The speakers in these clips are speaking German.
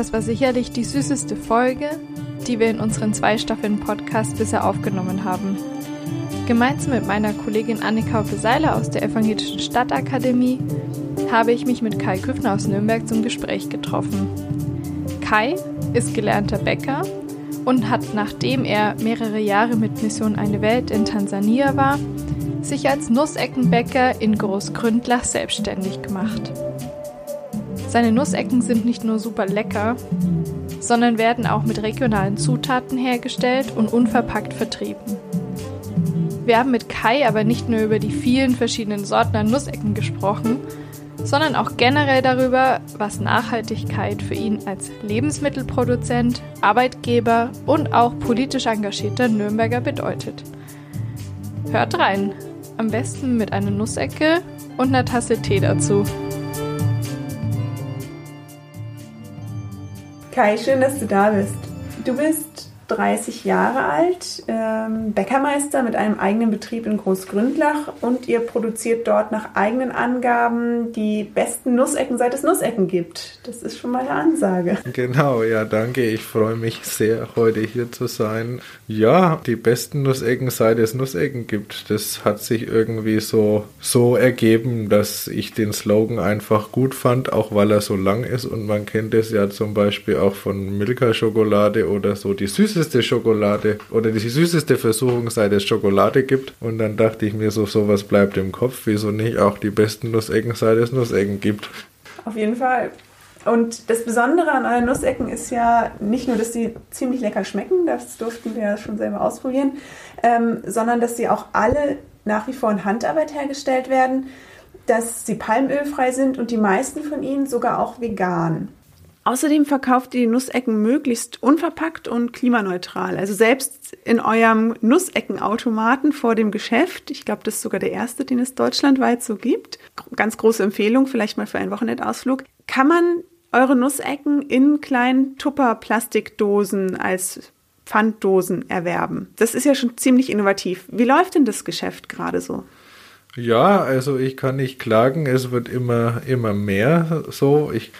Das war sicherlich die süßeste Folge, die wir in unseren zwei Staffeln Podcast bisher aufgenommen haben. Gemeinsam mit meiner Kollegin Annika Beseiler aus der Evangelischen Stadtakademie habe ich mich mit Kai Küffner aus Nürnberg zum Gespräch getroffen. Kai ist gelernter Bäcker und hat, nachdem er mehrere Jahre mit Mission Eine Welt in Tansania war, sich als Nusseckenbäcker in Großgründlach selbstständig gemacht. Seine Nussecken sind nicht nur super lecker, sondern werden auch mit regionalen Zutaten hergestellt und unverpackt vertrieben. Wir haben mit Kai aber nicht nur über die vielen verschiedenen Sorten an Nussecken gesprochen, sondern auch generell darüber, was Nachhaltigkeit für ihn als Lebensmittelproduzent, Arbeitgeber und auch politisch engagierter Nürnberger bedeutet. Hört rein, am besten mit einer Nussecke und einer Tasse Tee dazu. Kai, schön, dass du da bist. Du bist 30 Jahre alt, ähm, Bäckermeister mit einem eigenen Betrieb in Großgründlach und ihr produziert dort nach eigenen Angaben die besten Nussecken, seit es Nussecken gibt. Das ist schon mal eine Ansage. Genau, ja, danke. Ich freue mich sehr, heute hier zu sein. Ja, die besten Nussecken, seit es Nussecken gibt. Das hat sich irgendwie so, so ergeben, dass ich den Slogan einfach gut fand, auch weil er so lang ist und man kennt es ja zum Beispiel auch von Milka-Schokolade oder so die süße süßeste Schokolade oder die süßeste Versuchung, seit es Schokolade gibt. Und dann dachte ich mir so, sowas bleibt im Kopf. Wieso nicht auch die besten Nussecken, seit es Nussecken gibt? Auf jeden Fall. Und das Besondere an euren Nussecken ist ja nicht nur, dass sie ziemlich lecker schmecken, das durften wir ja schon selber ausprobieren, ähm, sondern dass sie auch alle nach wie vor in Handarbeit hergestellt werden, dass sie palmölfrei sind und die meisten von ihnen sogar auch vegan. Außerdem verkauft ihr die Nussecken möglichst unverpackt und klimaneutral. Also selbst in eurem Nusseckenautomaten vor dem Geschäft, ich glaube, das ist sogar der erste, den es deutschlandweit so gibt. Ganz große Empfehlung, vielleicht mal für einen Wochenendausflug. Kann man eure Nussecken in kleinen Tupper-Plastikdosen als Pfanddosen erwerben? Das ist ja schon ziemlich innovativ. Wie läuft denn das Geschäft gerade so? Ja, also ich kann nicht klagen, es wird immer, immer mehr so. Ich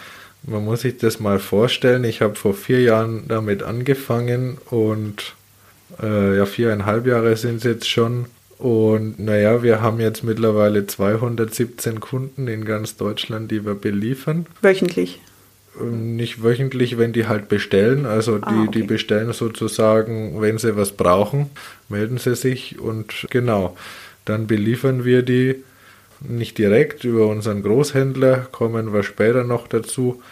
man muss sich das mal vorstellen. Ich habe vor vier Jahren damit angefangen und äh, ja, viereinhalb Jahre sind es jetzt schon. Und naja, wir haben jetzt mittlerweile 217 Kunden in ganz Deutschland, die wir beliefern. Wöchentlich? Ähm, nicht wöchentlich, wenn die halt bestellen. Also die, ah, okay. die bestellen sozusagen, wenn sie was brauchen, melden sie sich und genau, dann beliefern wir die nicht direkt über unseren Großhändler, kommen wir später noch dazu.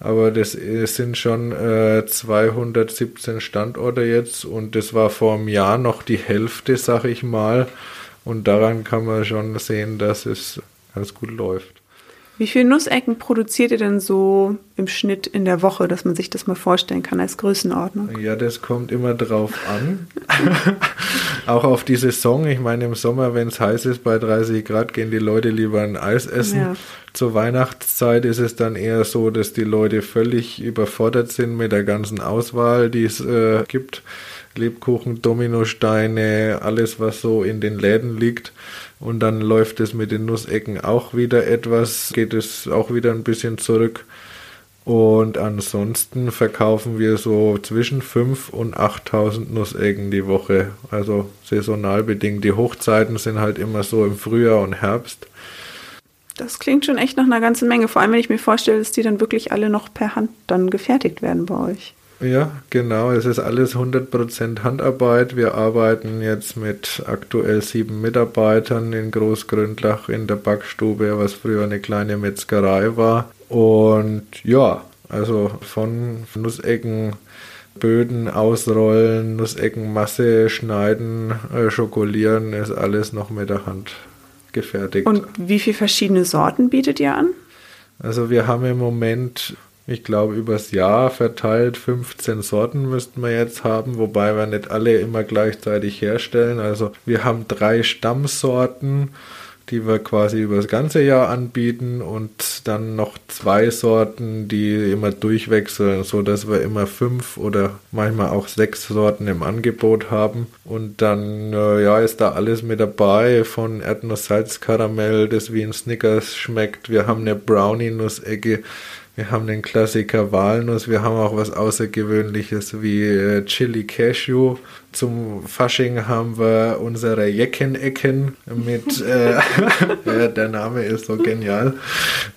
Aber das sind schon äh, 217 Standorte jetzt und das war vor einem Jahr noch die Hälfte, sag ich mal. Und daran kann man schon sehen, dass es ganz gut läuft. Wie viele Nussecken produziert ihr denn so im Schnitt in der Woche, dass man sich das mal vorstellen kann als Größenordnung? Ja, das kommt immer drauf an. Auch auf die Saison. Ich meine, im Sommer, wenn es heiß ist bei 30 Grad, gehen die Leute lieber ein Eis essen. Ja. Zur Weihnachtszeit ist es dann eher so, dass die Leute völlig überfordert sind mit der ganzen Auswahl, die es äh, gibt. Lebkuchen, Dominosteine, alles, was so in den Läden liegt. Und dann läuft es mit den Nussecken auch wieder etwas, geht es auch wieder ein bisschen zurück. Und ansonsten verkaufen wir so zwischen 5.000 und 8.000 Nussecken die Woche. Also saisonal bedingt. Die Hochzeiten sind halt immer so im Frühjahr und Herbst. Das klingt schon echt nach einer ganzen Menge. Vor allem, wenn ich mir vorstelle, dass die dann wirklich alle noch per Hand dann gefertigt werden bei euch. Ja, genau. Es ist alles 100% Handarbeit. Wir arbeiten jetzt mit aktuell sieben Mitarbeitern in Großgründlach in der Backstube, was früher eine kleine Metzgerei war. Und ja, also von Nussecken, Böden ausrollen, Nusseckenmasse schneiden, äh, schokolieren, ist alles noch mit der Hand gefertigt. Und wie viele verschiedene Sorten bietet ihr an? Also wir haben im Moment ich glaube, übers Jahr verteilt 15 Sorten müssten wir jetzt haben, wobei wir nicht alle immer gleichzeitig herstellen. Also wir haben drei Stammsorten, die wir quasi über das ganze Jahr anbieten und dann noch zwei Sorten, die immer durchwechseln, so dass wir immer fünf oder manchmal auch sechs Sorten im Angebot haben. Und dann äh, ja ist da alles mit dabei, von Erdnuss-Salzkaramell, das wie ein Snickers schmeckt. Wir haben eine Brownie-Nussecke Wir haben den Klassiker Walnuss, wir haben auch was Außergewöhnliches wie äh, Chili Cashew. Zum Fasching haben wir unsere Jecken-Ecken mit, äh, der Name ist so genial,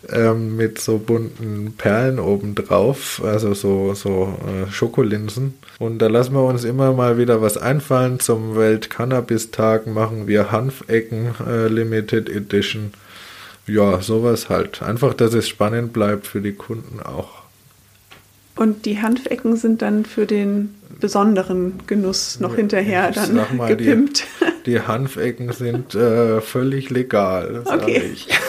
ähm, mit so bunten Perlen obendrauf, also so, so äh, Schokolinsen. Und da lassen wir uns immer mal wieder was einfallen. Zum Welt-Cannabis-Tag machen wir Hanfecken äh, Limited Edition ja, sowas halt. Einfach, dass es spannend bleibt für die Kunden auch. Und die Hanfecken sind dann für den besonderen Genuss noch hinterher ich dann sag mal, gepimpt. Die, die Hanfecken sind äh, völlig legal. Okay. Ich.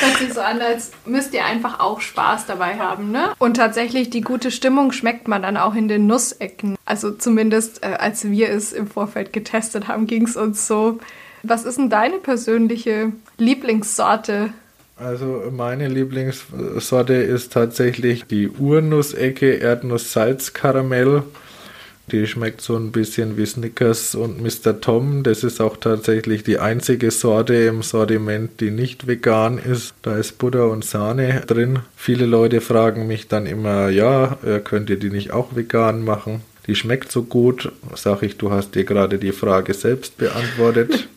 Hört sich so an, als müsst ihr einfach auch Spaß dabei haben, ne? Und tatsächlich, die gute Stimmung schmeckt man dann auch in den Nussecken. Also zumindest, äh, als wir es im Vorfeld getestet haben, ging es uns so. Was ist denn deine persönliche Lieblingssorte? Also meine Lieblingssorte ist tatsächlich die Urnussecke Erdnuss-Salz-Karamell. Die schmeckt so ein bisschen wie Snickers und Mr. Tom. Das ist auch tatsächlich die einzige Sorte im Sortiment, die nicht vegan ist. Da ist Butter und Sahne drin. Viele Leute fragen mich dann immer, ja, äh, könnt ihr die nicht auch vegan machen? Die schmeckt so gut. Sag ich, du hast dir gerade die Frage selbst beantwortet.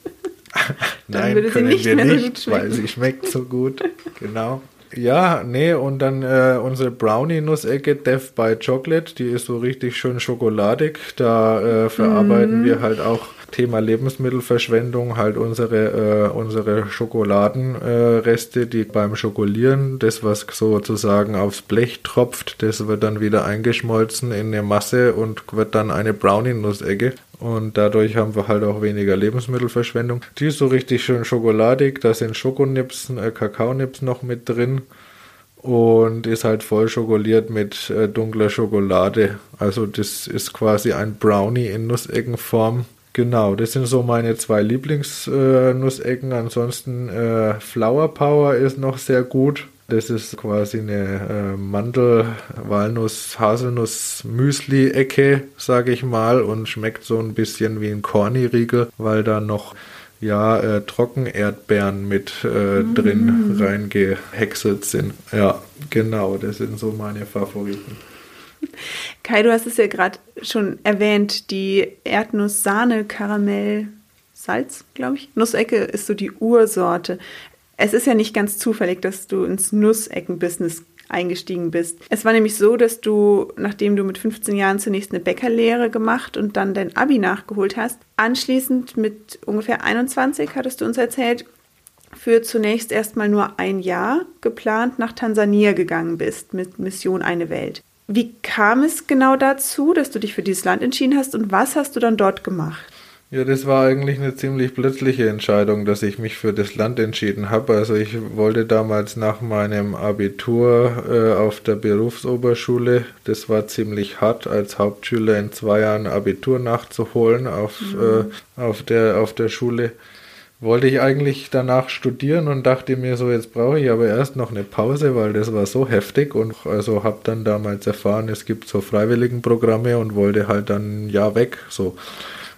Nein, können nicht wir nicht, so weil sie schmeckt so gut. Genau. Ja, nee, und dann äh, unsere Brownie-Nussecke Death by Chocolate, die ist so richtig schön schokoladig. Da äh, verarbeiten mm. wir halt auch Thema Lebensmittelverschwendung, halt unsere, äh, unsere Schokoladenreste, äh, die beim Schokolieren, das was sozusagen aufs Blech tropft, das wird dann wieder eingeschmolzen in eine Masse und wird dann eine Brownie-Nussecke. Und dadurch haben wir halt auch weniger Lebensmittelverschwendung. Die ist so richtig schön schokoladig. Da sind Schokonips, äh, Kakaonips noch mit drin. Und ist halt voll schokoliert mit äh, dunkler Schokolade. Also das ist quasi ein Brownie in Nusseckenform. Genau, das sind so meine zwei Lieblingsnussecken. Äh, Ansonsten äh, Flower Power ist noch sehr gut. Das ist quasi eine äh, Mandel, Walnuss, Haselnuss, Müsli-Ecke, sage ich mal, und schmeckt so ein bisschen wie ein Corny-Riegel, weil da noch ja, äh, Trockenerdbeeren mit äh, mm. drin reingehäckselt sind. Ja, genau, das sind so meine Favoriten. Kai, du hast es ja gerade schon erwähnt, die Erdnuss-Sahne-Karamell. Salz, glaube ich. Nussecke ist so die Ursorte es ist ja nicht ganz zufällig, dass du ins Nussecken-Business eingestiegen bist. Es war nämlich so, dass du, nachdem du mit 15 Jahren zunächst eine Bäckerlehre gemacht und dann dein Abi nachgeholt hast, anschließend mit ungefähr 21, hattest du uns erzählt, für zunächst erstmal nur ein Jahr geplant nach Tansania gegangen bist mit Mission Eine Welt. Wie kam es genau dazu, dass du dich für dieses Land entschieden hast und was hast du dann dort gemacht? Ja, das war eigentlich eine ziemlich plötzliche Entscheidung, dass ich mich für das Land entschieden habe. Also ich wollte damals nach meinem Abitur äh, auf der Berufsoberschule, das war ziemlich hart, als Hauptschüler in zwei Jahren Abitur nachzuholen auf, mhm. äh, auf, der, auf der Schule. Wollte ich eigentlich danach studieren und dachte mir so, jetzt brauche ich aber erst noch eine Pause, weil das war so heftig und also habe dann damals erfahren, es gibt so Freiwilligenprogramme und wollte halt dann ein Jahr weg, so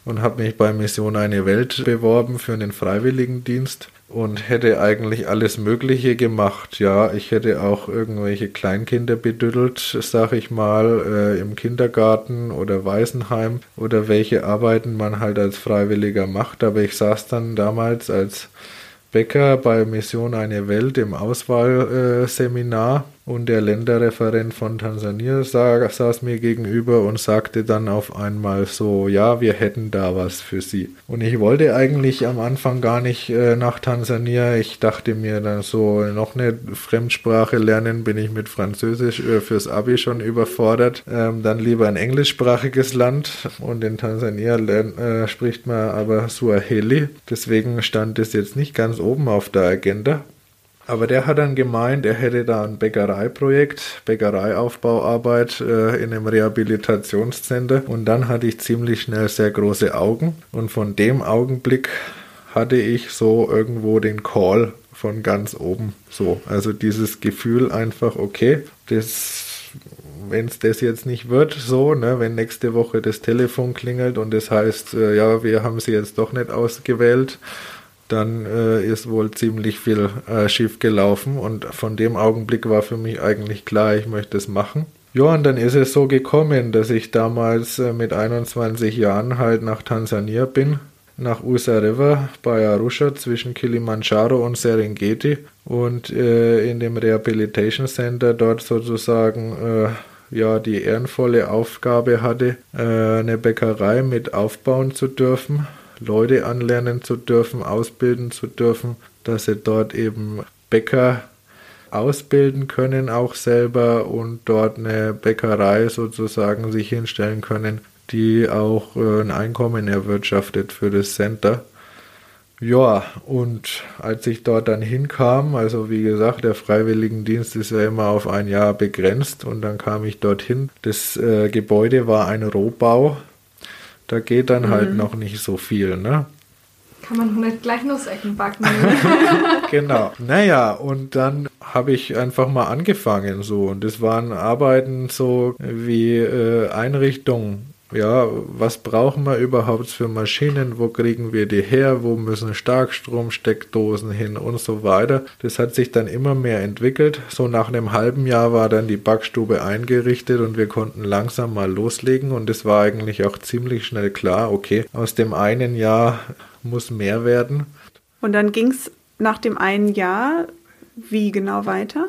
und habe mich bei Mission Eine Welt beworben für einen Freiwilligendienst und hätte eigentlich alles Mögliche gemacht. Ja, ich hätte auch irgendwelche Kleinkinder bedüdelt, sag ich mal, äh, im Kindergarten oder Waisenheim oder welche Arbeiten man halt als Freiwilliger macht. Aber ich saß dann damals als Becker bei Mission Eine Welt im Auswahlseminar und der Länderreferent von Tansania saß mir gegenüber und sagte dann auf einmal so, ja, wir hätten da was für Sie. Und ich wollte eigentlich am Anfang gar nicht äh, nach Tansania. Ich dachte mir dann so, noch eine Fremdsprache lernen, bin ich mit Französisch äh, fürs Abi schon überfordert. Ähm, dann lieber ein englischsprachiges Land und in Tansania äh, spricht man aber Suaheli. Deswegen stand es jetzt nicht ganz oben auf der Agenda. Aber der hat dann gemeint, er hätte da ein Bäckereiprojekt, Bäckereiaufbauarbeit äh, in einem Rehabilitationscenter. Und dann hatte ich ziemlich schnell sehr große Augen. Und von dem Augenblick hatte ich so irgendwo den Call von ganz oben. So, also dieses Gefühl einfach, okay, das wenn es das jetzt nicht wird, so, ne, wenn nächste Woche das Telefon klingelt und das heißt, äh, ja, wir haben sie jetzt doch nicht ausgewählt, dann äh, ist wohl ziemlich viel äh, schief gelaufen und von dem Augenblick war für mich eigentlich klar, ich möchte es machen. Ja, und dann ist es so gekommen, dass ich damals äh, mit 21 Jahren halt nach Tansania bin, nach Usa River bei Arusha zwischen Kilimanjaro und Serengeti und äh, in dem Rehabilitation Center dort sozusagen äh, ja die ehrenvolle Aufgabe hatte, äh, eine Bäckerei mit aufbauen zu dürfen, Leute anlernen zu dürfen, ausbilden zu dürfen, dass sie dort eben Bäcker ausbilden können, auch selber und dort eine Bäckerei sozusagen sich hinstellen können, die auch äh, ein Einkommen erwirtschaftet für das Center. Ja, und als ich dort dann hinkam, also wie gesagt, der Freiwilligendienst ist ja immer auf ein Jahr begrenzt und dann kam ich dorthin. Das äh, Gebäude war ein Rohbau. Da geht dann halt mhm. halt noch nicht so viel, ne? Kann man nicht gleich Nussecken backen. genau. Naja, und dann habe ich einfach mal angefangen so. Und das waren Arbeiten so wie äh, Einrichtungen ja, was brauchen wir überhaupt für Maschinen, wo kriegen wir die her, wo müssen Starkstromsteckdosen hin und so weiter. Das hat sich dann immer mehr entwickelt. So nach einem halben Jahr war dann die Backstube eingerichtet und wir konnten langsam mal loslegen und es war eigentlich auch ziemlich schnell klar, okay, aus dem einen Jahr muss mehr werden. Und dann ging es nach dem einen Jahr wie genau weiter?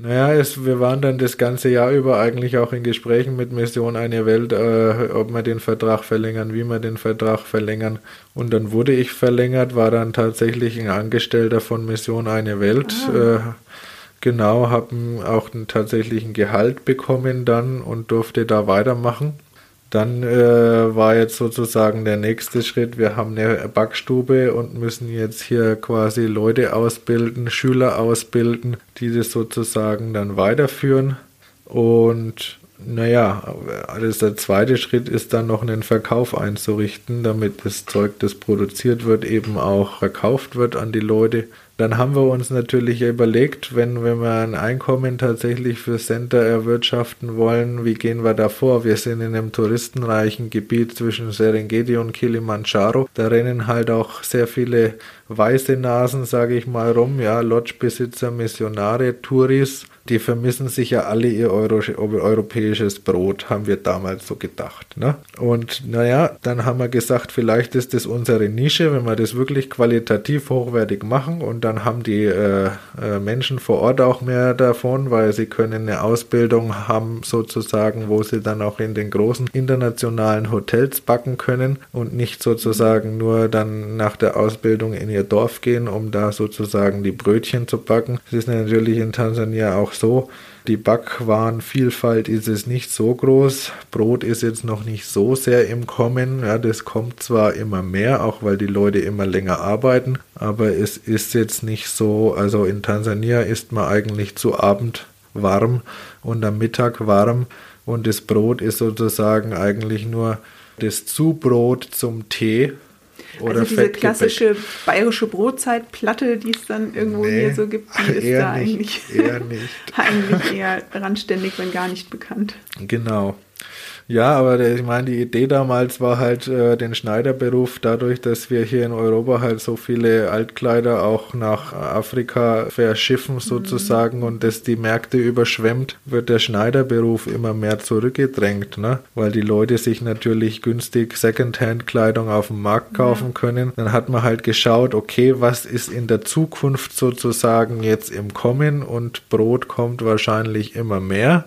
Naja, es, wir waren dann das ganze Jahr über eigentlich auch in Gesprächen mit Mission Eine Welt, äh, ob wir den Vertrag verlängern, wie wir den Vertrag verlängern. Und dann wurde ich verlängert, war dann tatsächlich ein Angestellter von Mission Eine Welt. Ah. Äh, genau, habe auch einen tatsächlichen Gehalt bekommen dann und durfte da weitermachen. Dann äh, war jetzt sozusagen der nächste Schritt, wir haben eine Backstube und müssen jetzt hier quasi Leute ausbilden, Schüler ausbilden, die das sozusagen dann weiterführen. Und naja, alles der zweite Schritt ist dann noch einen Verkauf einzurichten, damit das Zeug, das produziert wird, eben auch verkauft wird an die Leute. Dann haben wir uns natürlich überlegt, wenn, wenn wir ein Einkommen tatsächlich für Center erwirtschaften wollen, wie gehen wir da vor? Wir sind in einem touristenreichen Gebiet zwischen Serengeti und Kilimanjaro. Da rennen halt auch sehr viele weiße Nasen, sage ich mal, rum. Ja, Lodgebesitzer, Missionare, Touris die vermissen sich ja alle ihr Euro europäisches Brot, haben wir damals so gedacht. Ne? Und naja, dann haben wir gesagt, vielleicht ist das unsere Nische, wenn wir das wirklich qualitativ hochwertig machen und dann haben die äh, äh, Menschen vor Ort auch mehr davon, weil sie können eine Ausbildung haben sozusagen, wo sie dann auch in den großen internationalen Hotels backen können und nicht sozusagen nur dann nach der Ausbildung in ihr Dorf gehen, um da sozusagen die Brötchen zu backen. Es ist natürlich in Tansania auch so, die Backwarenvielfalt ist es nicht so groß. Brot ist jetzt noch nicht so sehr im Kommen. Ja, das kommt zwar immer mehr, auch weil die Leute immer länger arbeiten, aber es ist jetzt nicht so. Also in Tansania ist man eigentlich zu Abend warm und am Mittag warm und das Brot ist sozusagen eigentlich nur das Zubrot zum Tee oder also diese klassische bayerische Brotzeitplatte, die es dann irgendwo nee, hier so gibt, die ist da nicht, eigentlich, eher nicht. eigentlich eher randständig, wenn gar nicht bekannt. Genau. Ja, aber ich meine, die Idee damals war halt äh, den Schneiderberuf, dadurch, dass wir hier in Europa halt so viele Altkleider auch nach Afrika verschiffen mhm. sozusagen mhm. und dass die Märkte überschwemmt, wird der Schneiderberuf immer mehr zurückgedrängt, ne? weil die Leute sich natürlich günstig Secondhand-Kleidung auf dem Markt kaufen ja. können. Dann hat man halt geschaut, okay, was ist in der Zukunft sozusagen jetzt im Kommen und Brot kommt wahrscheinlich immer mehr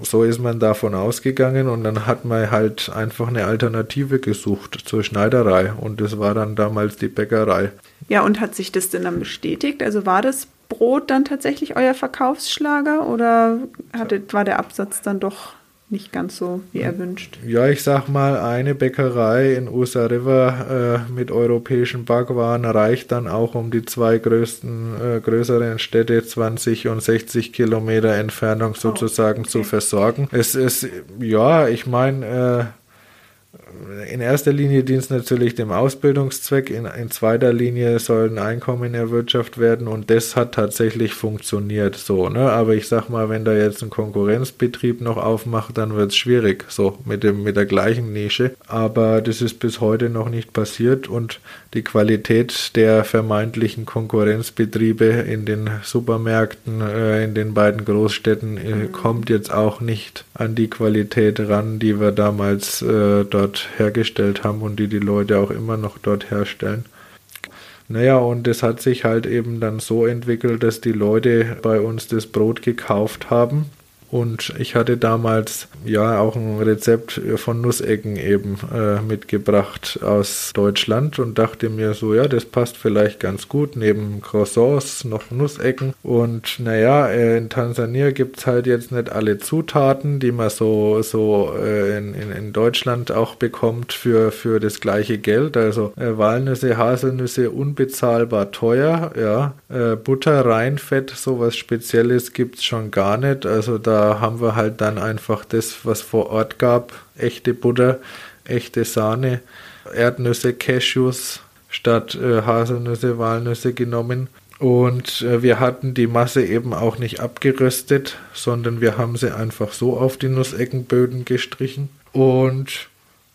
so ist man davon ausgegangen und dann hat man halt einfach eine Alternative gesucht zur Schneiderei und das war dann damals die Bäckerei. Ja, und hat sich das denn dann bestätigt? Also war das Brot dann tatsächlich euer Verkaufsschlager oder hatte, war der Absatz dann doch nicht ganz so wie erwünscht. Ja, ich sag mal, eine Bäckerei in Usa River äh, mit europäischen Backwaren reicht dann auch, um die zwei größten, äh, größeren Städte 20 und 60 Kilometer Entfernung oh, sozusagen oh, okay. zu versorgen. Es ist, ja, ich meine, äh, in erster Linie dient es natürlich dem Ausbildungszweck, in, in zweiter Linie soll ein Einkommen erwirtschaftet werden und das hat tatsächlich funktioniert so, ne? Aber ich sag mal, wenn da jetzt ein Konkurrenzbetrieb noch aufmacht, dann wird es schwierig, so mit dem, mit der gleichen Nische. Aber das ist bis heute noch nicht passiert und die Qualität der vermeintlichen Konkurrenzbetriebe in den Supermärkten, äh, in den beiden Großstädten äh, mhm. kommt jetzt auch nicht an die Qualität ran, die wir damals äh, dort hergestellt haben und die die Leute auch immer noch dort herstellen. Naja, und es hat sich halt eben dann so entwickelt, dass die Leute bei uns das Brot gekauft haben und ich hatte damals ja auch ein Rezept von Nussecken eben äh, mitgebracht aus Deutschland und dachte mir so, ja, das passt vielleicht ganz gut. Neben Croissants noch Nussecken. Und naja, äh, in Tansania gibt es halt jetzt nicht alle Zutaten, die man so, so äh, in, in, in, Deutschland auch bekommt für, für das gleiche Geld. Also äh, Walnüsse, Haselnüsse unbezahlbar teuer. Ja, äh, Butter, Reinfett, sowas Spezielles gibt es schon gar nicht. Also da haben wir halt dann einfach das, was vor Ort gab, echte Butter, echte Sahne, Erdnüsse, Cashews statt äh, Haselnüsse, Walnüsse genommen. Und äh, wir hatten die Masse eben auch nicht abgeröstet, sondern wir haben sie einfach so auf die Nusseckenböden gestrichen. Und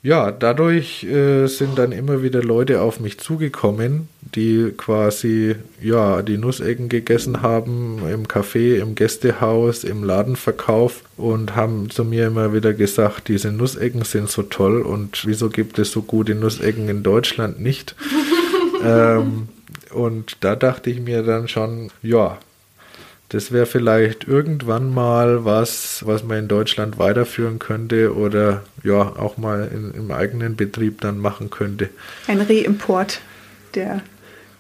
ja, dadurch äh, sind dann immer wieder Leute auf mich zugekommen, die quasi ja die Nussecken gegessen haben im Café, im Gästehaus, im Ladenverkauf und haben zu mir immer wieder gesagt, diese Nussecken sind so toll und wieso gibt es so gute Nussecken in Deutschland nicht? ähm, und da dachte ich mir dann schon, ja, das wäre vielleicht irgendwann mal was, was man in Deutschland weiterführen könnte oder ja auch mal in, im eigenen Betrieb dann machen könnte. Ein Reimport der,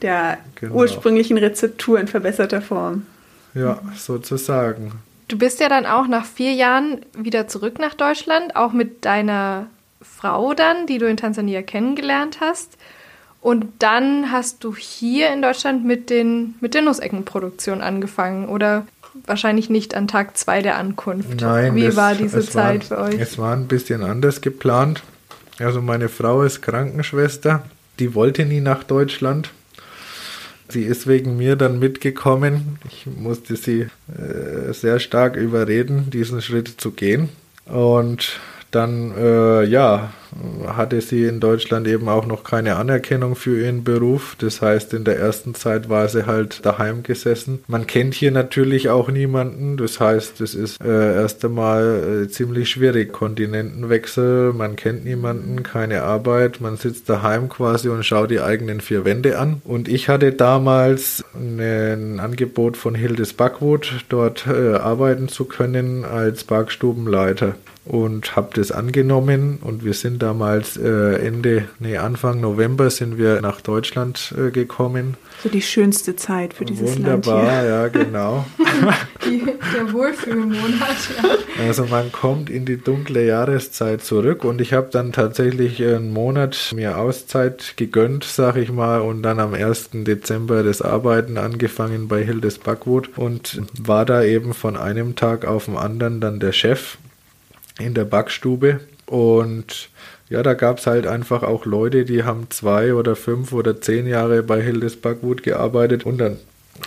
der genau. ursprünglichen Rezeptur in verbesserter Form. Ja, sozusagen. Du bist ja dann auch nach vier Jahren wieder zurück nach Deutschland, auch mit deiner Frau dann, die du in Tansania kennengelernt hast. Und dann hast du hier in Deutschland mit, den, mit der Nusseckenproduktion angefangen oder wahrscheinlich nicht an Tag zwei der Ankunft. Nein, wie das, war diese Zeit war, für euch? Es war ein bisschen anders geplant. Also meine Frau ist Krankenschwester, die wollte nie nach Deutschland. Sie ist wegen mir dann mitgekommen. Ich musste sie äh, sehr stark überreden, diesen Schritt zu gehen. Und dann, äh, ja, hatte sie in Deutschland eben auch noch keine Anerkennung für ihren Beruf. Das heißt, in der ersten Zeit war sie halt daheim gesessen. Man kennt hier natürlich auch niemanden. Das heißt, es ist äh, erst einmal äh, ziemlich schwierig. Kontinentenwechsel, man kennt niemanden, keine Arbeit. Man sitzt daheim quasi und schaut die eigenen vier Wände an. Und ich hatte damals ein Angebot von Hildes Backwood, dort äh, arbeiten zu können als Backstubenleiter und habe das angenommen und wir sind damals äh, Ende, nee, Anfang November sind wir nach Deutschland äh, gekommen. So die schönste Zeit für dieses Wunderbar, Land hier. ja, genau. die, der Wohlfühlmonat, ja. Also man kommt in die dunkle Jahreszeit zurück und ich habe dann tatsächlich einen Monat mir Auszeit gegönnt, sag ich mal, und dann am 1. Dezember das Arbeiten angefangen bei Hildes Backwood und war da eben von einem Tag auf den anderen dann der Chef in der Backstube. Und ja, da gab es halt einfach auch Leute, die haben zwei oder fünf oder zehn Jahre bei Hildes Backwood gearbeitet. Und dann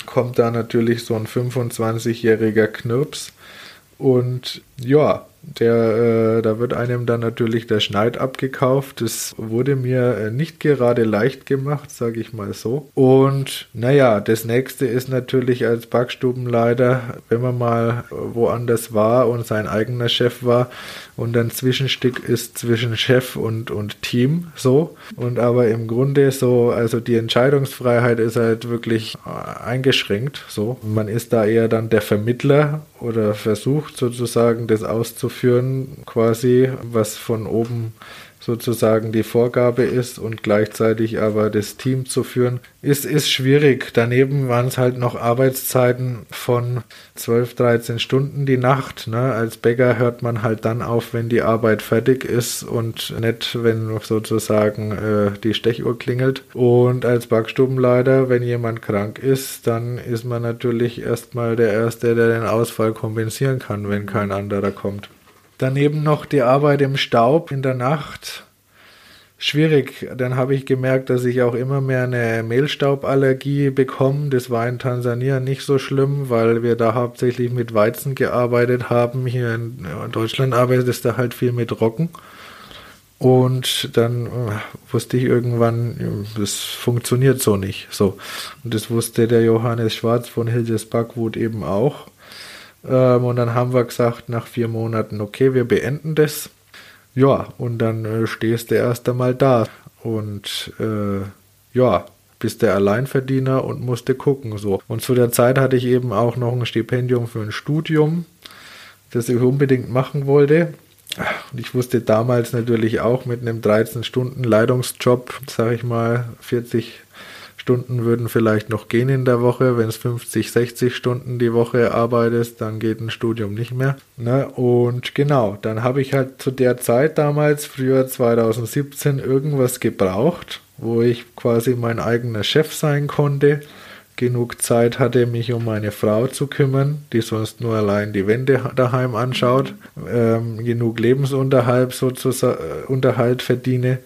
kommt da natürlich so ein 25-jähriger Knirps. Und ja, der, äh, da wird einem dann natürlich der Schneid abgekauft. Das wurde mir äh, nicht gerade leicht gemacht, sage ich mal so. Und naja, das nächste ist natürlich als Backstubenleiter, wenn man mal woanders war und sein eigener Chef war und ein Zwischenstück ist zwischen Chef und, und Team so. Und aber im Grunde so, also die Entscheidungsfreiheit ist halt wirklich äh, eingeschränkt so. Man ist da eher dann der Vermittler oder versucht sozusagen das auszuführen, quasi, was von oben sozusagen die Vorgabe ist und gleichzeitig aber das Team zu führen, ist, ist schwierig. Daneben waren es halt noch Arbeitszeiten von 12, 13 Stunden die Nacht. Ne? Als Bäcker hört man halt dann auf, wenn die Arbeit fertig ist und nicht, wenn sozusagen äh, die Stechuhr klingelt. Und als Backstubenleiter, wenn jemand krank ist, dann ist man natürlich erstmal der Erste, der den Ausfall kompensieren kann, wenn kein anderer kommt. Daneben noch die Arbeit im Staub in der Nacht. schwierig. Dann habe ich gemerkt, dass ich auch immer mehr eine Mehlstauballergie bekomme. Das war in Tansania nicht so schlimm, weil wir da hauptsächlich mit Weizen gearbeitet haben. Hier in Deutschland arbeitet es da halt viel mit Roggen. Und dann äh, wusste ich irgendwann, das funktioniert so nicht. So. Und das wusste der Johannes Schwarz von Hildes Backwut eben auch. Ähm, und dann haben wir gesagt, nach vier Monaten, okay, wir beenden das ja, und dann äh, stehst du erst einmal da und äh, ja, bist der Alleinverdiener und musste gucken so. Und zu der Zeit hatte ich eben auch noch ein Stipendium für ein Studium, das ich unbedingt machen wollte. Und ich wusste damals natürlich auch mit einem 13 Stunden Leitungsjob, sag ich mal, 40 Stunden würden vielleicht noch gehen in der Woche. Wenn es 50, 60 Stunden die Woche arbeitest, dann geht ein Studium nicht mehr. Ne? Und genau, dann habe ich halt zu der Zeit damals, früher 2017, irgendwas gebraucht, wo ich quasi mein eigener Chef sein konnte genug Zeit hatte, mich um meine Frau zu kümmern, die sonst nur allein die Wände daheim anschaut, ähm, genug Lebensunterhalt sozusagen Unterhalt verdiene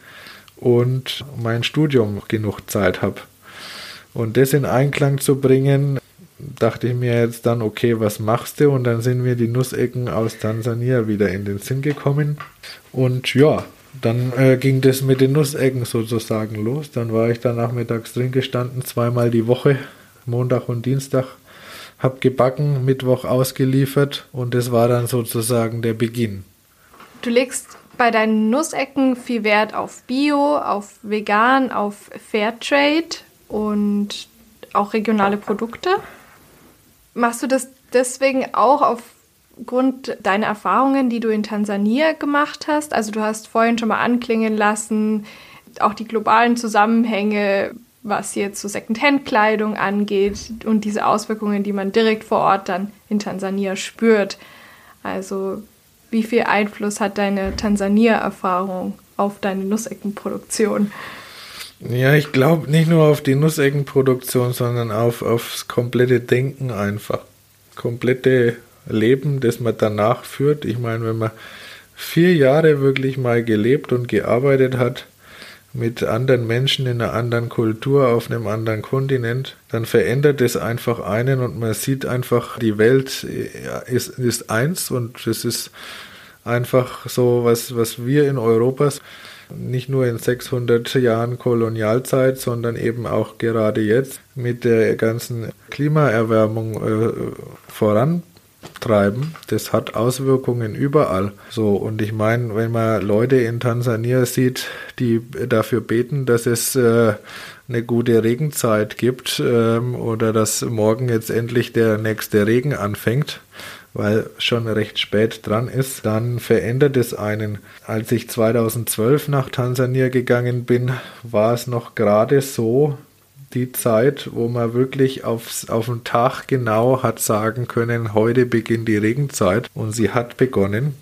und mein Studium genug Zeit habe. Und das in Einklang zu bringen, dachte ich mir jetzt dann, okay, was machst du? Und dann sind mir die Nussecken aus Tansania wieder in den Sinn gekommen. Und ja, dann äh, ging das mit den Nussecken sozusagen los. Dann war ich da nachmittags drin gestanden, zweimal die Woche, Montag und Dienstag. Hab gebacken, Mittwoch ausgeliefert und das war dann sozusagen der Beginn. Du legst bei deinen Nussecken viel Wert auf Bio, auf Vegan, auf Fairtrade und auch regionale Produkte. Machst du das deswegen auch aufgrund deiner Erfahrungen, die du in Tansania gemacht hast? Also du hast vorhin schon mal anklingen lassen, auch die globalen Zusammenhänge, was jetzt so Secondhand-Kleidung angeht und diese Auswirkungen, die man direkt vor Ort dann in Tansania spürt. Also wie viel Einfluss hat deine Tansania-Erfahrung auf deine Nusseckenproduktion? Ja, ich glaube nicht nur auf die Nusseckenproduktion, sondern auf, aufs komplette Denken einfach. Komplette Leben, das man danach führt. Ich meine, wenn man vier Jahre wirklich mal gelebt und gearbeitet hat mit anderen Menschen in einer anderen Kultur auf einem anderen Kontinent, dann verändert es einfach einen und man sieht einfach, die Welt ist, ist eins und es ist einfach so, was, was wir in Europa nicht nur in 600 Jahren Kolonialzeit, sondern eben auch gerade jetzt mit der ganzen Klimaerwärmung äh, vorantreiben. Das hat Auswirkungen überall. So, und ich meine, wenn man Leute in Tansania sieht, die dafür beten, dass es äh, eine gute Regenzeit gibt ähm, oder dass morgen jetzt endlich der nächste Regen anfängt, weil schon recht spät dran ist, dann verändert es einen. Als ich 2012 nach Tansania gegangen bin, war es noch gerade so die Zeit, wo man wirklich aufs, auf den Tag genau hat sagen können, heute beginnt die Regenzeit und sie hat begonnen.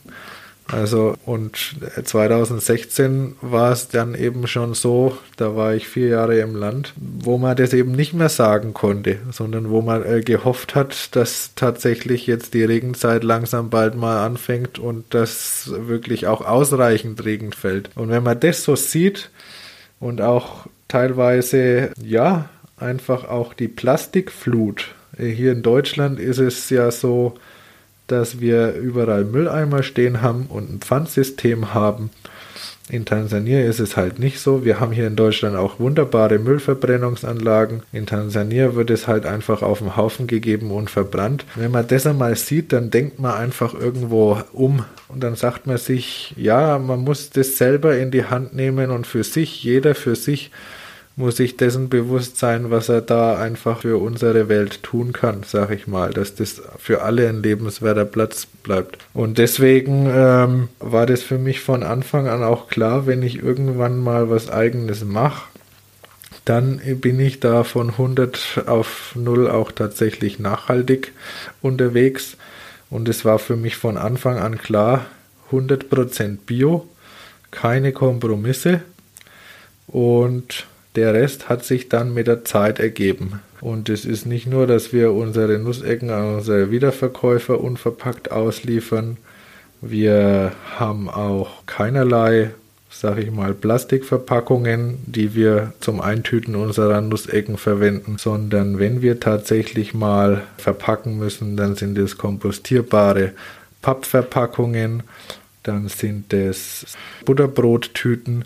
Also und 2016 war es dann eben schon so, da war ich vier Jahre im Land, wo man das eben nicht mehr sagen konnte, sondern wo man äh, gehofft hat, dass tatsächlich jetzt die Regenzeit langsam bald mal anfängt und dass wirklich auch ausreichend Regen fällt. Und wenn man das so sieht und auch teilweise, ja, einfach auch die Plastikflut. Äh, hier in Deutschland ist es ja so, dass wir überall Mülleimer stehen haben und ein Pfandsystem haben. In Tansania ist es halt nicht so. Wir haben hier in Deutschland auch wunderbare Müllverbrennungsanlagen. In Tansania wird es halt einfach auf den Haufen gegeben und verbrannt. Wenn man das einmal sieht, dann denkt man einfach irgendwo um und dann sagt man sich, ja, man muss das selber in die Hand nehmen und für sich, jeder für sich muss sich dessen bewusst sein, was er da einfach für unsere Welt tun kann, sag ich mal, dass das für alle ein lebenswerter Platz bleibt. Und deswegen ähm, war das für mich von Anfang an auch klar, wenn ich irgendwann mal was eigenes mache, dann bin ich da von 100 auf 0 auch tatsächlich nachhaltig unterwegs. Und es war für mich von Anfang an klar, 100% Bio, keine Kompromisse. Und der Rest hat sich dann mit der Zeit ergeben. Und es ist nicht nur, dass wir unsere Nussecken an unsere Wiederverkäufer unverpackt ausliefern. Wir haben auch keinerlei sage ich mal, Plastikverpackungen, die wir zum Eintüten unserer Nussecken verwenden, sondern wenn wir tatsächlich mal verpacken müssen, dann sind es kompostierbare Pappverpackungen, dann sind es Butterbrottüten,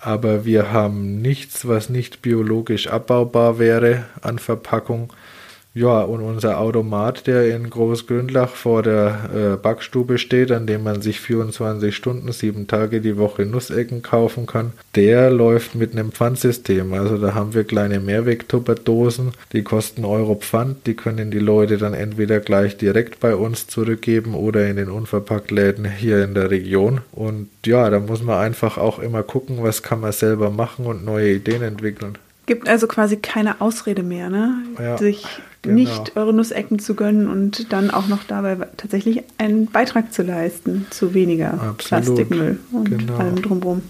aber wir haben nichts, was nicht biologisch abbaubar wäre an Verpackung. Ja, und unser Automat, der in Großgründlach vor der äh, Backstube steht, an dem man sich 24 Stunden, sieben Tage die Woche Nussecken kaufen kann, der läuft mit einem Pfandsystem. Also da haben wir kleine Mehrwegtupperdosen, die kosten Euro Pfand, die können die Leute dann entweder gleich direkt bei uns zurückgeben oder in den Unverpacktläden hier in der Region. Und ja, da muss man einfach auch immer gucken, was kann man selber machen und neue Ideen entwickeln gibt also quasi keine Ausrede mehr, ne? Ja, sich genau. nicht eure Nussecken zu gönnen und dann auch noch dabei tatsächlich einen Beitrag zu leisten zu weniger Absolut. Plastikmüll und genau. allem drumherum.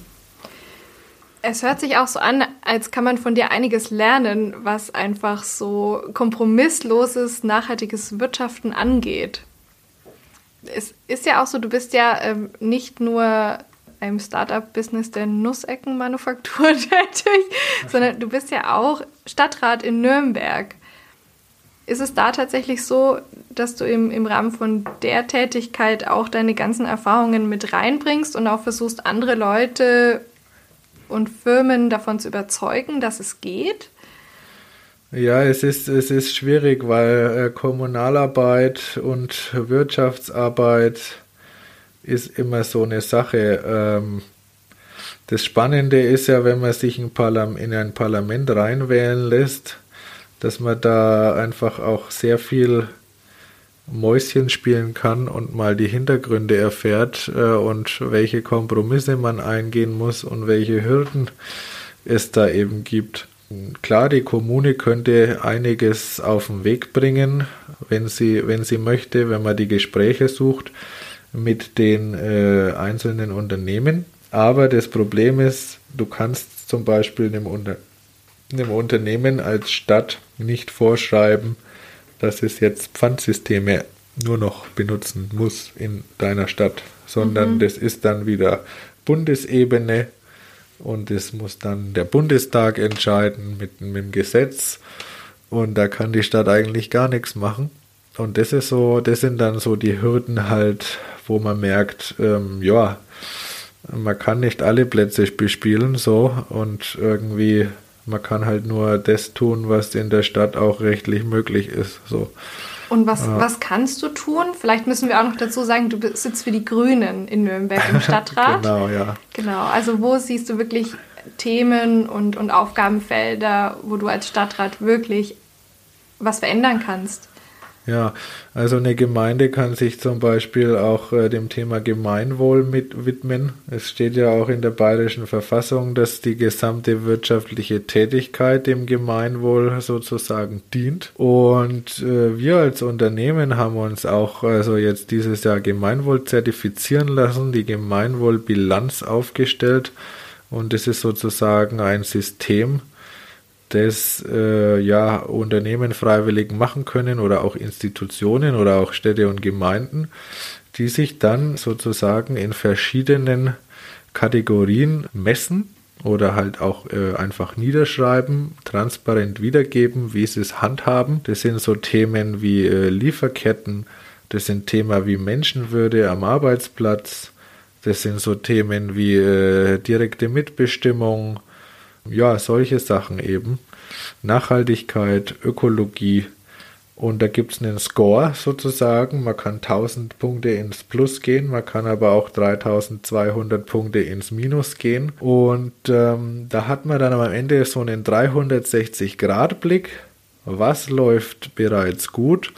Es hört sich auch so an, als kann man von dir einiges lernen, was einfach so kompromissloses, nachhaltiges Wirtschaften angeht. Es ist ja auch so, du bist ja ähm, nicht nur einem Startup-Business der Nusseckenmanufaktur tätig, sondern du bist ja auch Stadtrat in Nürnberg. Ist es da tatsächlich so, dass du im, im Rahmen von der Tätigkeit auch deine ganzen Erfahrungen mit reinbringst und auch versuchst, andere Leute und Firmen davon zu überzeugen, dass es geht? Ja, es ist, es ist schwierig, weil äh, Kommunalarbeit und Wirtschaftsarbeit ist immer so eine Sache. Ähm, das Spannende ist ja, wenn man sich in, in ein Parlament reinwählen lässt, dass man da einfach auch sehr viel Mäuschen spielen kann und mal die Hintergründe erfährt äh, und welche Kompromisse man eingehen muss und welche Hürden es da eben gibt. Klar, die Kommune könnte einiges auf den Weg bringen, wenn sie, wenn sie möchte, wenn man die Gespräche sucht mit den äh, einzelnen Unternehmen. Aber das Problem ist, du kannst zum Beispiel einem, Unter einem Unternehmen als Stadt nicht vorschreiben, dass es jetzt Pfandsysteme nur noch benutzen muss in deiner Stadt, sondern mhm. das ist dann wieder Bundesebene und es muss dann der Bundestag entscheiden mit, mit dem Gesetz und da kann die Stadt eigentlich gar nichts machen. Und das ist so, das sind dann so die Hürden halt, wo man merkt, ähm, ja, man kann nicht alle Plätze bespielen so und irgendwie man kann halt nur das tun, was in der Stadt auch rechtlich möglich ist. So. Und was, ja. was kannst du tun? Vielleicht müssen wir auch noch dazu sagen, du sitzt für die Grünen in Nürnberg im Stadtrat. genau, ja. Genau, also wo siehst du wirklich Themen und, und Aufgabenfelder, wo du als Stadtrat wirklich was verändern kannst? Ja, also eine Gemeinde kann sich zum Beispiel auch äh, dem Thema Gemeinwohl mit widmen. Es steht ja auch in der bayerischen Verfassung, dass die gesamte wirtschaftliche Tätigkeit dem Gemeinwohl sozusagen dient. Und äh, wir als Unternehmen haben uns auch also jetzt dieses Jahr Gemeinwohl zertifizieren lassen, die Gemeinwohlbilanz aufgestellt. Und das ist sozusagen ein System, das äh, ja Unternehmen freiwillig machen können oder auch Institutionen oder auch Städte und Gemeinden, die sich dann sozusagen in verschiedenen Kategorien messen oder halt auch äh, einfach niederschreiben, transparent wiedergeben, wie sie es handhaben. Das sind so Themen wie äh, Lieferketten, das sind Themen wie Menschenwürde am Arbeitsplatz, das sind so Themen wie äh, direkte Mitbestimmung, ja, solche Sachen eben. Nachhaltigkeit, Ökologie. Und da gibt es einen Score sozusagen. Man kann 1000 Punkte ins Plus gehen, man kann aber auch 3200 Punkte ins Minus gehen. Und ähm, da hat man dann am Ende so einen 360-Grad-Blick. Was läuft bereits gut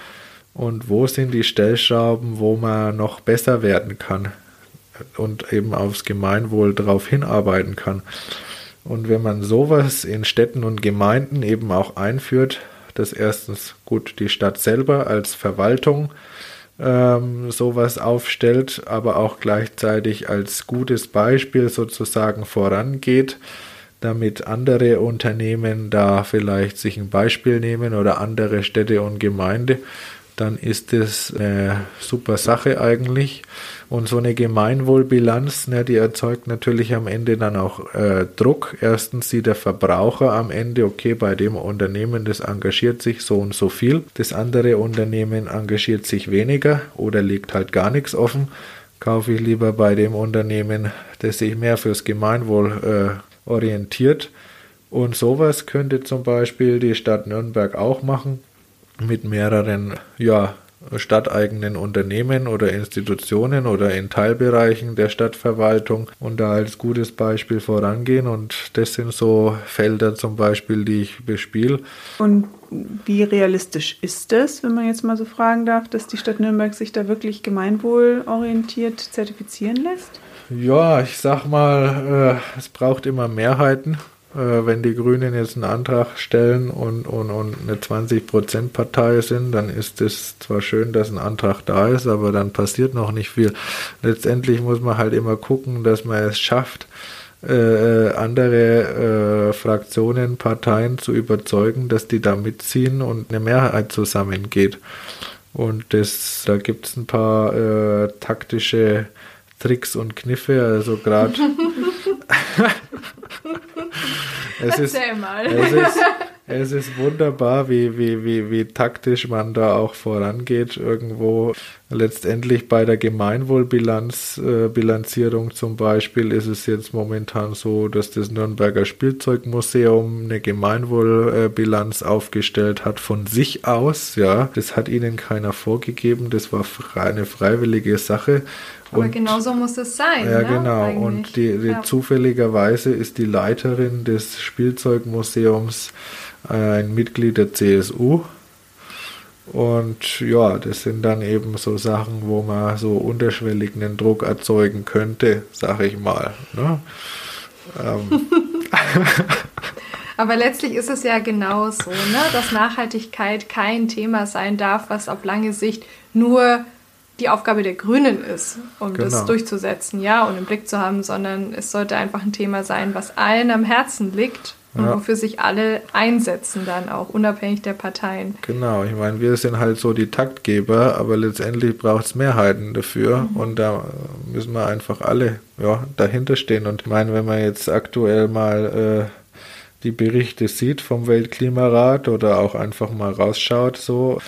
und wo sind die Stellschrauben, wo man noch besser werden kann und eben aufs Gemeinwohl darauf hinarbeiten kann. Und wenn man sowas in Städten und Gemeinden eben auch einführt, dass erstens gut die Stadt selber als Verwaltung ähm, sowas aufstellt, aber auch gleichzeitig als gutes Beispiel sozusagen vorangeht, damit andere Unternehmen da vielleicht sich ein Beispiel nehmen oder andere Städte und Gemeinde dann ist das eine super Sache eigentlich. Und so eine Gemeinwohlbilanz, ne, die erzeugt natürlich am Ende dann auch äh, Druck. Erstens sieht der Verbraucher am Ende, okay, bei dem Unternehmen, das engagiert sich so und so viel. Das andere Unternehmen engagiert sich weniger oder legt halt gar nichts offen. Kaufe ich lieber bei dem Unternehmen, das sich mehr fürs Gemeinwohl äh, orientiert. Und sowas könnte zum Beispiel die Stadt Nürnberg auch machen mit mehreren ja, stadteigenen Unternehmen oder Institutionen oder in Teilbereichen der Stadtverwaltung und da als gutes Beispiel vorangehen. Und das sind so Felder zum Beispiel, die ich bespiele. Und wie realistisch ist es, wenn man jetzt mal so fragen darf, dass die Stadt Nürnberg sich da wirklich gemeinwohlorientiert zertifizieren lässt? Ja, ich sag mal, äh, es braucht immer Mehrheiten wenn die Grünen jetzt einen Antrag stellen und, und, und eine 20%-Partei sind, dann ist es zwar schön, dass ein Antrag da ist, aber dann passiert noch nicht viel. Letztendlich muss man halt immer gucken, dass man es schafft, äh, andere äh, Fraktionen, Parteien zu überzeugen, dass die da mitziehen und eine Mehrheit zusammengeht. Und das, da gibt es ein paar äh, taktische Tricks und Kniffe, also gerade es ist, mal. Es ist, es ist wunderbar, wie, wie, wie, wie taktisch man da auch vorangeht. Irgendwo letztendlich bei der Gemeinwohlbilanz, äh, Bilanzierung zum Beispiel, ist es jetzt momentan so, dass das Nürnberger Spielzeugmuseum eine Gemeinwohlbilanz aufgestellt hat von sich aus. Ja, das hat ihnen keiner vorgegeben. Das war eine freiwillige Sache. Aber und, genau so muss es sein. Ja, ne? genau. Eigentlich. Und die, die ja. zufälligerweise ist die Leiterin des Spielzeugmuseums ein Mitglied der CSU. Und ja, das sind dann eben so Sachen, wo man so unterschwellig einen Druck erzeugen könnte, sag ich mal. Ne? Ähm. Aber letztlich ist es ja genau so, ne? dass Nachhaltigkeit kein Thema sein darf, was auf lange Sicht nur die Aufgabe der Grünen ist, um genau. das durchzusetzen, ja, und im Blick zu haben, sondern es sollte einfach ein Thema sein, was allen am Herzen liegt und ja. wofür sich alle einsetzen dann auch, unabhängig der Parteien. Genau, ich meine, wir sind halt so die Taktgeber, aber letztendlich braucht es Mehrheiten dafür mhm. und da müssen wir einfach alle ja, dahinter stehen. Und ich meine, wenn man jetzt aktuell mal äh, die Berichte sieht vom Weltklimarat oder auch einfach mal rausschaut, so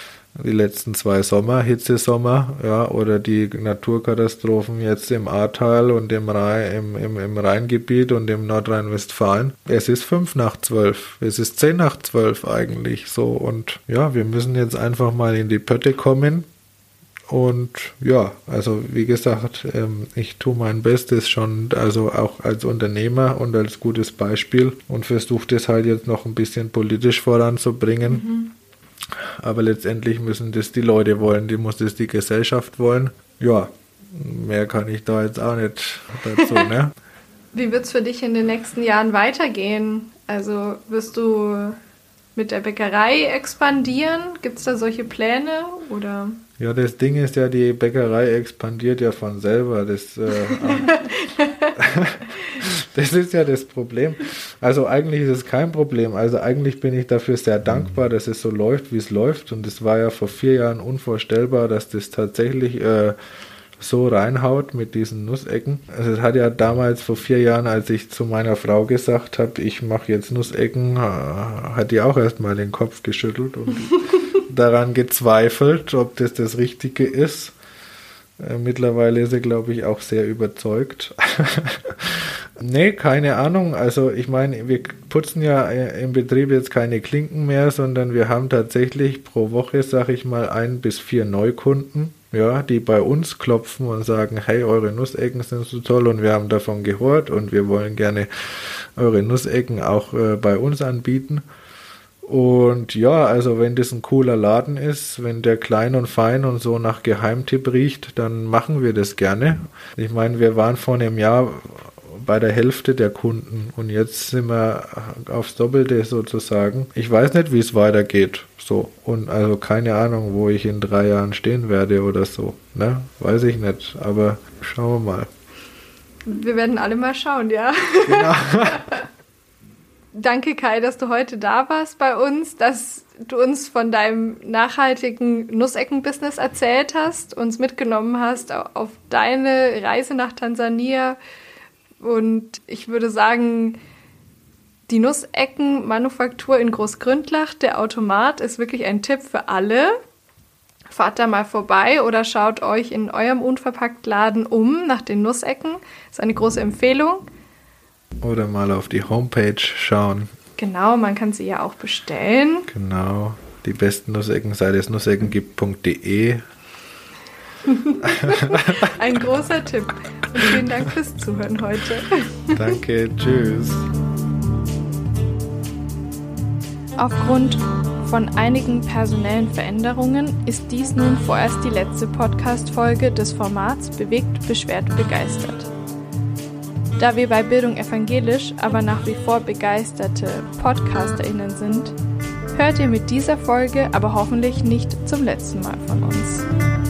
die letzten zwei Sommer, Hitzesommer, ja, oder die Naturkatastrophen jetzt im Ahrtal und im, Rhein, im, im, im Rheingebiet und im Nordrhein-Westfalen. Es ist fünf nach zwölf. Es ist zehn nach zwölf eigentlich so. Und ja, wir müssen jetzt einfach mal in die Pötte kommen. Und ja, also wie gesagt, ähm, ich tue mein Bestes schon, also auch als Unternehmer und als gutes Beispiel und versuche das halt jetzt noch ein bisschen politisch voranzubringen. Mhm aber letztendlich müssen das die Leute wollen, die muss das die Gesellschaft wollen. Ja, mehr kann ich da jetzt auch nicht dazu, ne? Wie wird es für dich in den nächsten Jahren weitergehen? Also wirst du mit der Bäckerei expandieren? Gibt es da solche Pläne oder? Ja, das Ding ist ja, die Bäckerei expandiert ja von selber. Das, äh, das ist ja das Problem. Also eigentlich ist es kein Problem. Also eigentlich bin ich dafür sehr dankbar, dass es so läuft, wie es läuft. Und es war ja vor vier Jahren unvorstellbar, dass das tatsächlich äh, so reinhaut mit diesen Nussecken. Also es hat ja damals vor vier Jahren, als ich zu meiner Frau gesagt habe, ich mache jetzt Nussecken, äh, hat die auch erstmal den Kopf geschüttelt und daran gezweifelt, ob das das Richtige ist. Äh, mittlerweile ist er, glaube ich, auch sehr überzeugt. nee, keine Ahnung. Also ich meine, wir putzen ja äh, im Betrieb jetzt keine Klinken mehr, sondern wir haben tatsächlich pro Woche, sag ich mal, ein bis vier Neukunden, ja, die bei uns klopfen und sagen, hey, eure Nussecken sind so toll und wir haben davon gehört und wir wollen gerne eure Nussecken auch äh, bei uns anbieten. Und ja, also wenn das ein cooler Laden ist, wenn der klein und fein und so nach Geheimtipp riecht, dann machen wir das gerne. Ich meine, wir waren vor einem Jahr bei der Hälfte der Kunden und jetzt sind wir aufs Doppelte sozusagen. Ich weiß nicht, wie es weitergeht. So. Und also keine Ahnung, wo ich in drei Jahren stehen werde oder so. Ne? Weiß ich nicht. Aber schauen wir mal. Wir werden alle mal schauen, ja. Genau. danke Kai, dass du heute da warst bei uns, dass du uns von deinem nachhaltigen Nussecken-Business erzählt hast, uns mitgenommen hast auf deine Reise nach Tansania. Und ich würde sagen, die Nussecken-Manufaktur in Großgründlach, der Automat, ist wirklich ein Tipp für alle. Fahrt da mal vorbei oder schaut euch in eurem Unverpacktladen um nach den Nussecken. Das ist eine große Empfehlung. Oder mal auf die Homepage schauen. Genau, man kann sie ja auch bestellen. Genau. Die besten Nussecken, seit es Nussecken gibt.de. Ein großer Tipp. Und vielen Dank fürs Zuhören heute. Danke, tschüss. Aufgrund von einigen personellen Veränderungen ist dies nun vorerst die letzte Podcast-Folge des Formats Bewegt, Beschwert, Begeistert. Da wir bei Bildung evangelisch aber nach wie vor begeisterte PodcasterInnen sind, hört ihr mit dieser Folge aber hoffentlich nicht zum letzten Mal von uns.